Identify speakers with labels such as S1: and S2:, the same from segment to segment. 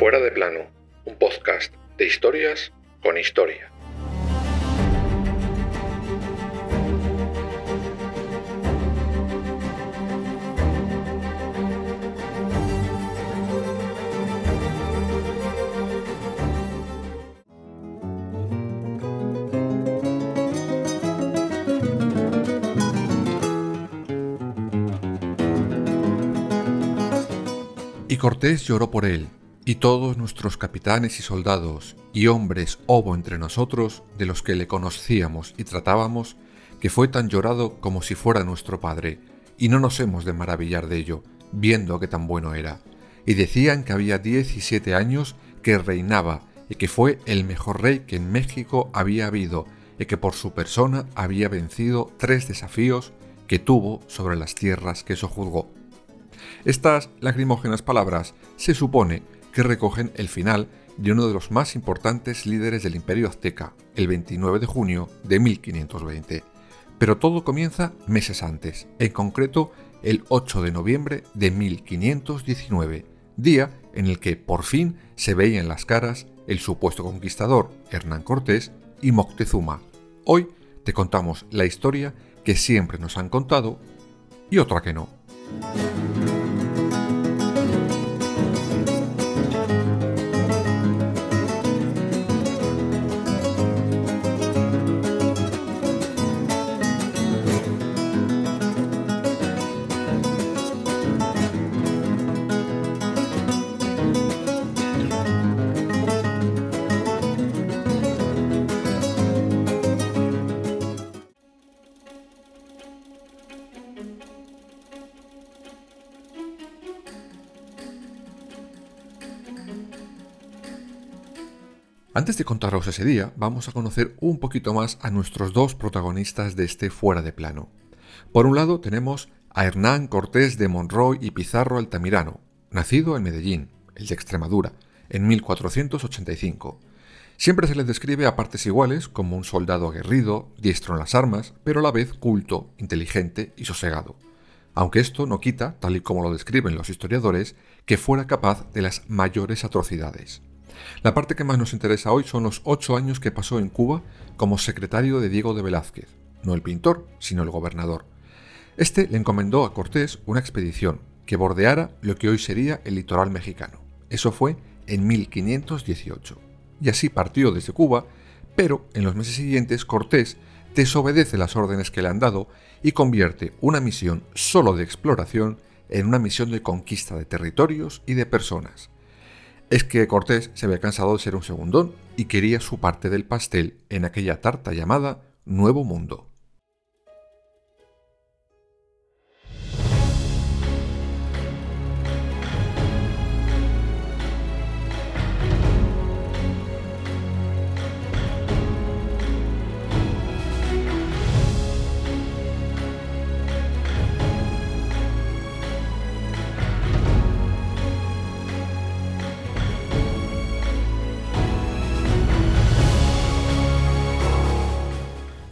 S1: Fuera de plano, un podcast de historias con historia.
S2: Y Cortés lloró por él, y todos nuestros capitanes y soldados, y hombres hubo entre nosotros, de los que le conocíamos y tratábamos, que fue tan llorado como si fuera nuestro padre, y no nos hemos de maravillar de ello, viendo que tan bueno era. Y decían que había diecisiete años que reinaba, y que fue el mejor rey que en México había habido, y que por su persona había vencido tres desafíos que tuvo sobre las tierras que sojuzgó. Estas lacrimógenas palabras se supone que recogen el final de uno de los más importantes líderes del imperio azteca, el 29 de junio de 1520. Pero todo comienza meses antes, en concreto el 8 de noviembre de 1519, día en el que por fin se veían las caras el supuesto conquistador Hernán Cortés y Moctezuma. Hoy te contamos la historia que siempre nos han contado y otra que no. Antes de contaros ese día, vamos a conocer un poquito más a nuestros dos protagonistas de este fuera de plano. Por un lado tenemos a Hernán Cortés de Monroy y Pizarro Altamirano, nacido en Medellín, el de Extremadura, en 1485. Siempre se le describe a partes iguales como un soldado aguerrido, diestro en las armas, pero a la vez culto, inteligente y sosegado. Aunque esto no quita, tal y como lo describen los historiadores, que fuera capaz de las mayores atrocidades. La parte que más nos interesa hoy son los ocho años que pasó en Cuba como secretario de Diego de Velázquez, no el pintor, sino el gobernador. Este le encomendó a Cortés una expedición que bordeara lo que hoy sería el litoral mexicano. Eso fue en 1518. Y así partió desde Cuba, pero en los meses siguientes Cortés desobedece las órdenes que le han dado y convierte una misión solo de exploración en una misión de conquista de territorios y de personas es que Cortés se había cansado de ser un segundón y quería su parte del pastel en aquella tarta llamada Nuevo Mundo.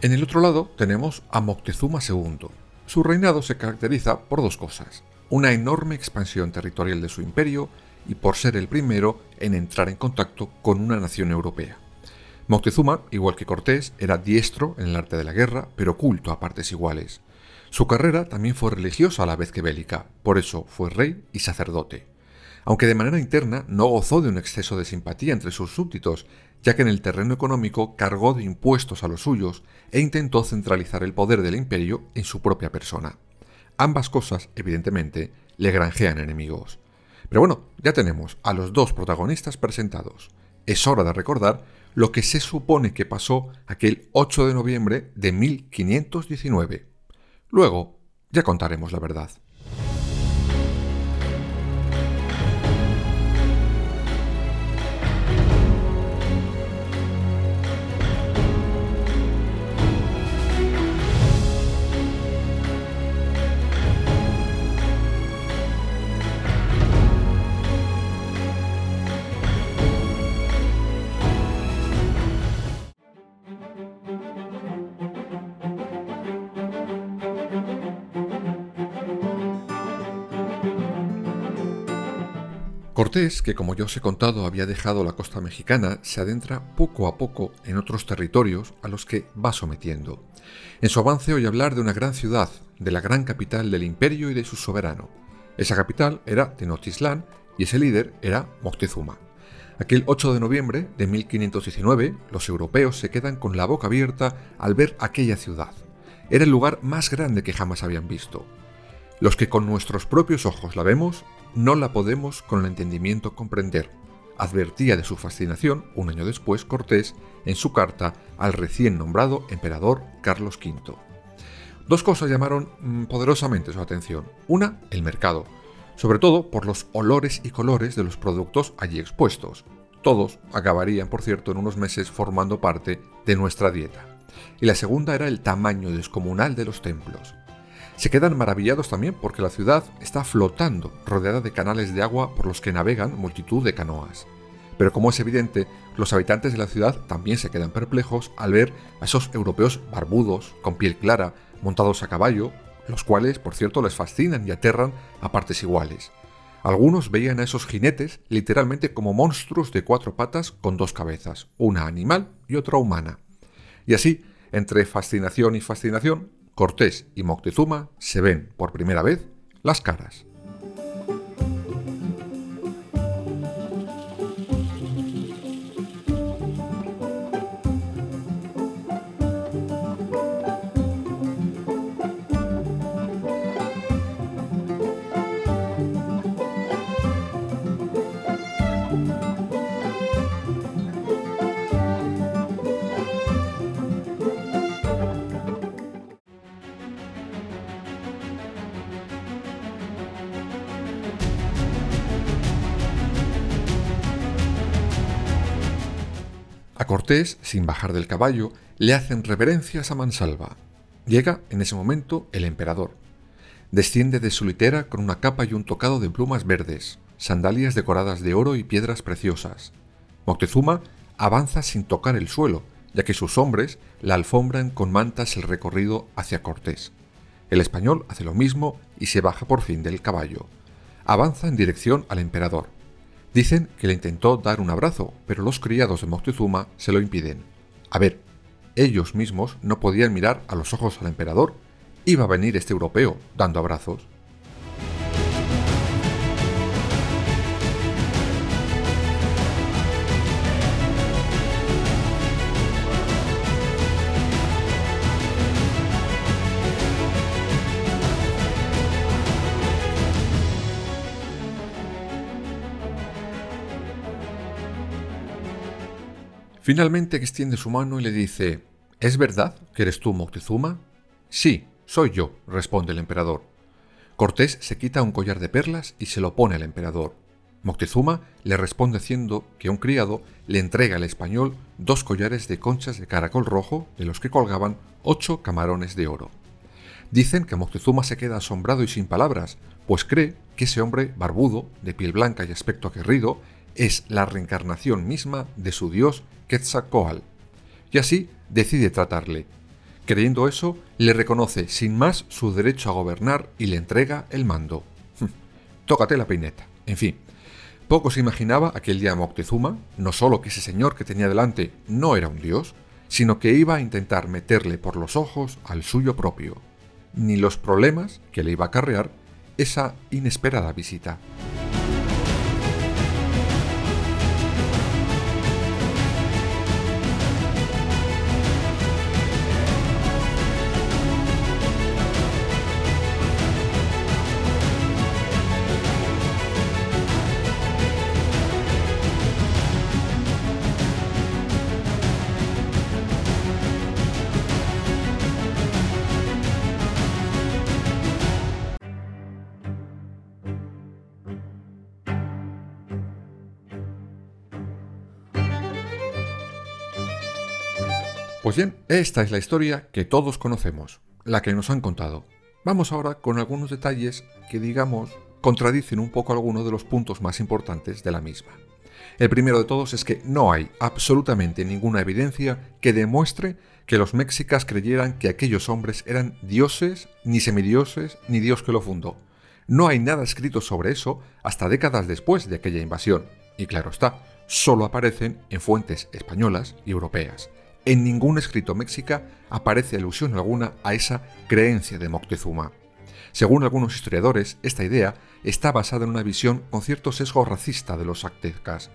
S2: En el otro lado tenemos a Moctezuma II. Su reinado se caracteriza por dos cosas, una enorme expansión territorial de su imperio y por ser el primero en entrar en contacto con una nación europea. Moctezuma, igual que Cortés, era diestro en el arte de la guerra, pero culto a partes iguales. Su carrera también fue religiosa a la vez que bélica, por eso fue rey y sacerdote aunque de manera interna no gozó de un exceso de simpatía entre sus súbditos, ya que en el terreno económico cargó de impuestos a los suyos e intentó centralizar el poder del imperio en su propia persona. Ambas cosas, evidentemente, le granjean enemigos. Pero bueno, ya tenemos a los dos protagonistas presentados. Es hora de recordar lo que se supone que pasó aquel 8 de noviembre de 1519. Luego, ya contaremos la verdad. Que como ya os he contado había dejado la costa mexicana, se adentra poco a poco en otros territorios a los que va sometiendo. En su avance oye hablar de una gran ciudad, de la gran capital del imperio y de su soberano. Esa capital era Tenochtitlán y ese líder era Moctezuma. Aquel 8 de noviembre de 1519, los europeos se quedan con la boca abierta al ver aquella ciudad. Era el lugar más grande que jamás habían visto. Los que con nuestros propios ojos la vemos, no la podemos con el entendimiento comprender, advertía de su fascinación un año después Cortés en su carta al recién nombrado emperador Carlos V. Dos cosas llamaron mm, poderosamente su atención. Una, el mercado, sobre todo por los olores y colores de los productos allí expuestos. Todos acabarían, por cierto, en unos meses formando parte de nuestra dieta. Y la segunda era el tamaño descomunal de los templos. Se quedan maravillados también porque la ciudad está flotando, rodeada de canales de agua por los que navegan multitud de canoas. Pero como es evidente, los habitantes de la ciudad también se quedan perplejos al ver a esos europeos barbudos, con piel clara, montados a caballo, los cuales, por cierto, les fascinan y aterran a partes iguales. Algunos veían a esos jinetes literalmente como monstruos de cuatro patas con dos cabezas, una animal y otra humana. Y así, entre fascinación y fascinación, Cortés y Moctezuma se ven por primera vez las caras. Cortés, sin bajar del caballo, le hacen reverencias a mansalva. Llega en ese momento el emperador. Desciende de su litera con una capa y un tocado de plumas verdes, sandalias decoradas de oro y piedras preciosas. Moctezuma avanza sin tocar el suelo, ya que sus hombres la alfombran con mantas el recorrido hacia Cortés. El español hace lo mismo y se baja por fin del caballo. Avanza en dirección al emperador. Dicen que le intentó dar un abrazo, pero los criados de Moctezuma se lo impiden. A ver, ellos mismos no podían mirar a los ojos al emperador. Iba a venir este europeo dando abrazos. Finalmente extiende su mano y le dice, ¿Es verdad que eres tú Moctezuma? Sí, soy yo, responde el emperador. Cortés se quita un collar de perlas y se lo pone al emperador. Moctezuma le responde diciendo que un criado le entrega al español dos collares de conchas de caracol rojo de los que colgaban ocho camarones de oro. Dicen que Moctezuma se queda asombrado y sin palabras, pues cree que ese hombre barbudo, de piel blanca y aspecto aguerrido, es la reencarnación misma de su dios Quetzalcoatl, y así decide tratarle. Creyendo eso, le reconoce sin más su derecho a gobernar y le entrega el mando. Tócate la peineta. En fin, poco se imaginaba aquel día Moctezuma, no solo que ese señor que tenía delante no era un dios, sino que iba a intentar meterle por los ojos al suyo propio, ni los problemas que le iba a acarrear esa inesperada visita. Pues bien, esta es la historia que todos conocemos, la que nos han contado. Vamos ahora con algunos detalles que, digamos, contradicen un poco algunos de los puntos más importantes de la misma. El primero de todos es que no hay absolutamente ninguna evidencia que demuestre que los mexicas creyeran que aquellos hombres eran dioses, ni semidioses, ni Dios que lo fundó. No hay nada escrito sobre eso hasta décadas después de aquella invasión, y claro está, solo aparecen en fuentes españolas y europeas. En ningún escrito mexica aparece alusión alguna a esa creencia de Moctezuma. Según algunos historiadores, esta idea está basada en una visión con cierto sesgo racista de los aztecas.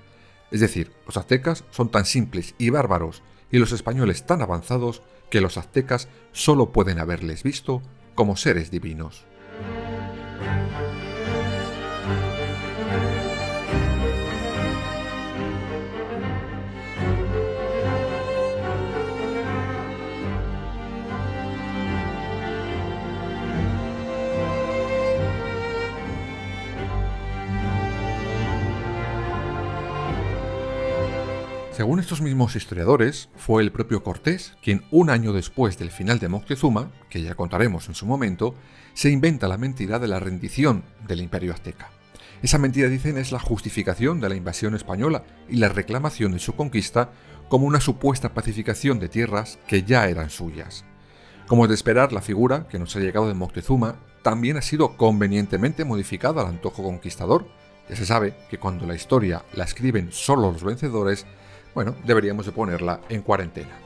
S2: Es decir, los aztecas son tan simples y bárbaros y los españoles tan avanzados que los aztecas solo pueden haberles visto como seres divinos. Según estos mismos historiadores, fue el propio Cortés quien un año después del final de Moctezuma, que ya contaremos en su momento, se inventa la mentira de la rendición del imperio azteca. Esa mentira, dicen, es la justificación de la invasión española y la reclamación de su conquista como una supuesta pacificación de tierras que ya eran suyas. Como es de esperar, la figura que nos ha llegado de Moctezuma también ha sido convenientemente modificada al antojo conquistador. Ya se sabe que cuando la historia la escriben solo los vencedores, bueno, deberíamos de ponerla en cuarentena.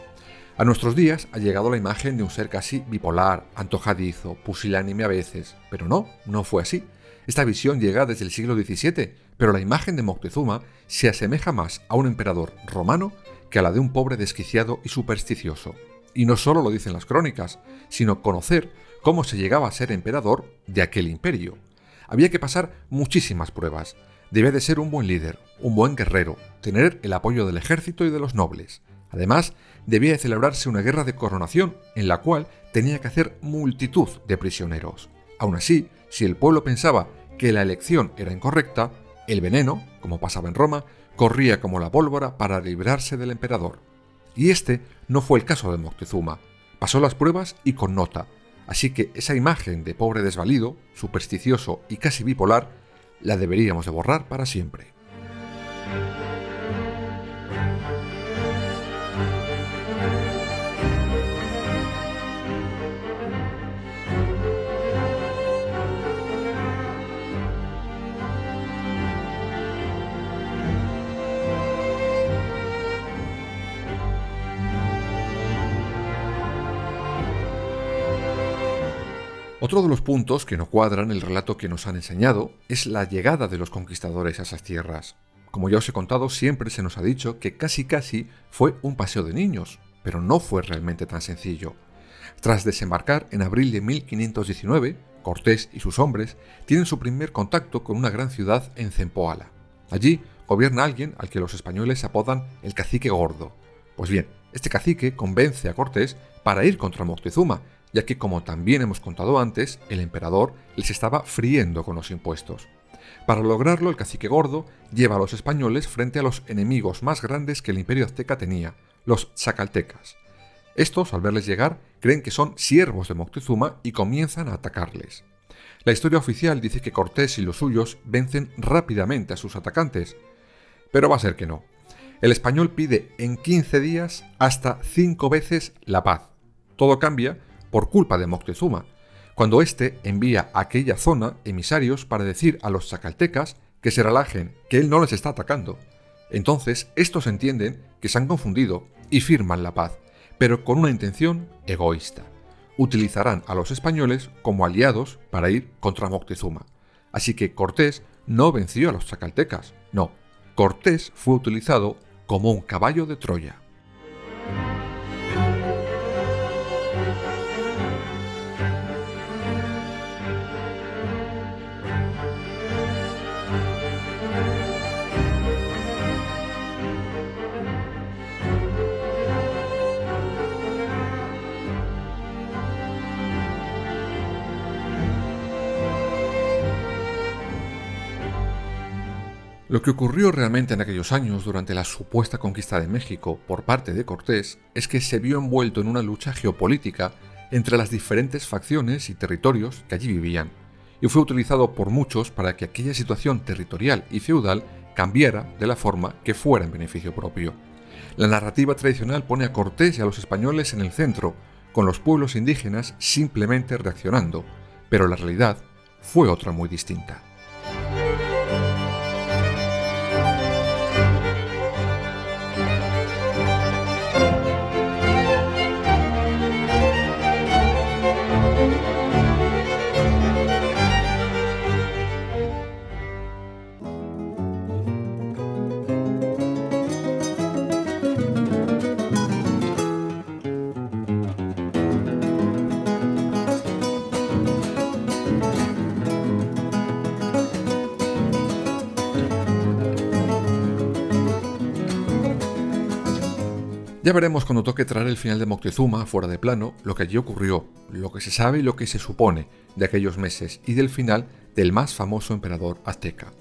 S2: A nuestros días ha llegado la imagen de un ser casi bipolar, antojadizo, pusilánime a veces, pero no, no fue así. Esta visión llega desde el siglo XVII, pero la imagen de Moctezuma se asemeja más a un emperador romano que a la de un pobre desquiciado y supersticioso. Y no solo lo dicen las crónicas, sino conocer cómo se llegaba a ser emperador de aquel imperio. Había que pasar muchísimas pruebas, Debía de ser un buen líder, un buen guerrero, tener el apoyo del ejército y de los nobles. Además, debía de celebrarse una guerra de coronación en la cual tenía que hacer multitud de prisioneros. Aún así, si el pueblo pensaba que la elección era incorrecta, el veneno, como pasaba en Roma, corría como la pólvora para librarse del emperador. Y este no fue el caso de Moctezuma. Pasó las pruebas y con nota. Así que esa imagen de pobre desvalido, supersticioso y casi bipolar la deberíamos de borrar para siempre. Otro de los puntos que no cuadran el relato que nos han enseñado es la llegada de los conquistadores a esas tierras. Como ya os he contado, siempre se nos ha dicho que casi casi fue un paseo de niños, pero no fue realmente tan sencillo. Tras desembarcar en abril de 1519, Cortés y sus hombres tienen su primer contacto con una gran ciudad en Zempoala. Allí gobierna alguien al que los españoles apodan el cacique gordo. Pues bien, este cacique convence a Cortés para ir contra Moctezuma ya que como también hemos contado antes, el emperador les estaba friendo con los impuestos. Para lograrlo, el cacique gordo lleva a los españoles frente a los enemigos más grandes que el imperio azteca tenía, los zacaltecas. Estos, al verles llegar, creen que son siervos de Moctezuma y comienzan a atacarles. La historia oficial dice que Cortés y los suyos vencen rápidamente a sus atacantes, pero va a ser que no. El español pide en 15 días hasta 5 veces la paz. Todo cambia por culpa de Moctezuma, cuando éste envía a aquella zona emisarios para decir a los sacaltecas que se relajen, que él no les está atacando. Entonces, estos entienden que se han confundido y firman la paz, pero con una intención egoísta. Utilizarán a los españoles como aliados para ir contra Moctezuma. Así que Cortés no venció a los sacaltecas, no, Cortés fue utilizado como un caballo de Troya. Lo que ocurrió realmente en aquellos años durante la supuesta conquista de México por parte de Cortés es que se vio envuelto en una lucha geopolítica entre las diferentes facciones y territorios que allí vivían, y fue utilizado por muchos para que aquella situación territorial y feudal cambiara de la forma que fuera en beneficio propio. La narrativa tradicional pone a Cortés y a los españoles en el centro, con los pueblos indígenas simplemente reaccionando, pero la realidad fue otra muy distinta. Ya veremos cuando toque traer el final de Moctezuma fuera de plano lo que allí ocurrió, lo que se sabe y lo que se supone de aquellos meses y del final del más famoso emperador azteca.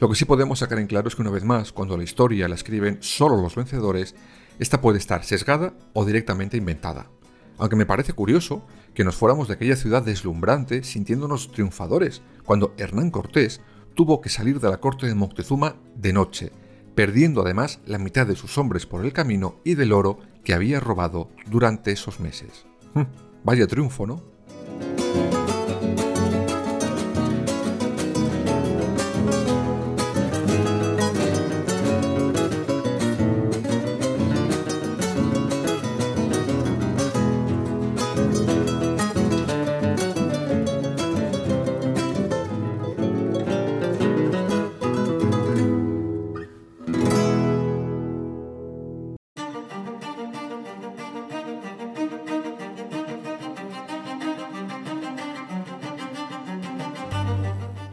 S2: Lo que sí podemos sacar en claro es que una vez más, cuando la historia la escriben solo los vencedores, esta puede estar sesgada o directamente inventada. Aunque me parece curioso que nos fuéramos de aquella ciudad deslumbrante sintiéndonos triunfadores, cuando Hernán Cortés tuvo que salir de la corte de Moctezuma de noche, perdiendo además la mitad de sus hombres por el camino y del oro que había robado durante esos meses. Hm, vaya triunfo, ¿no?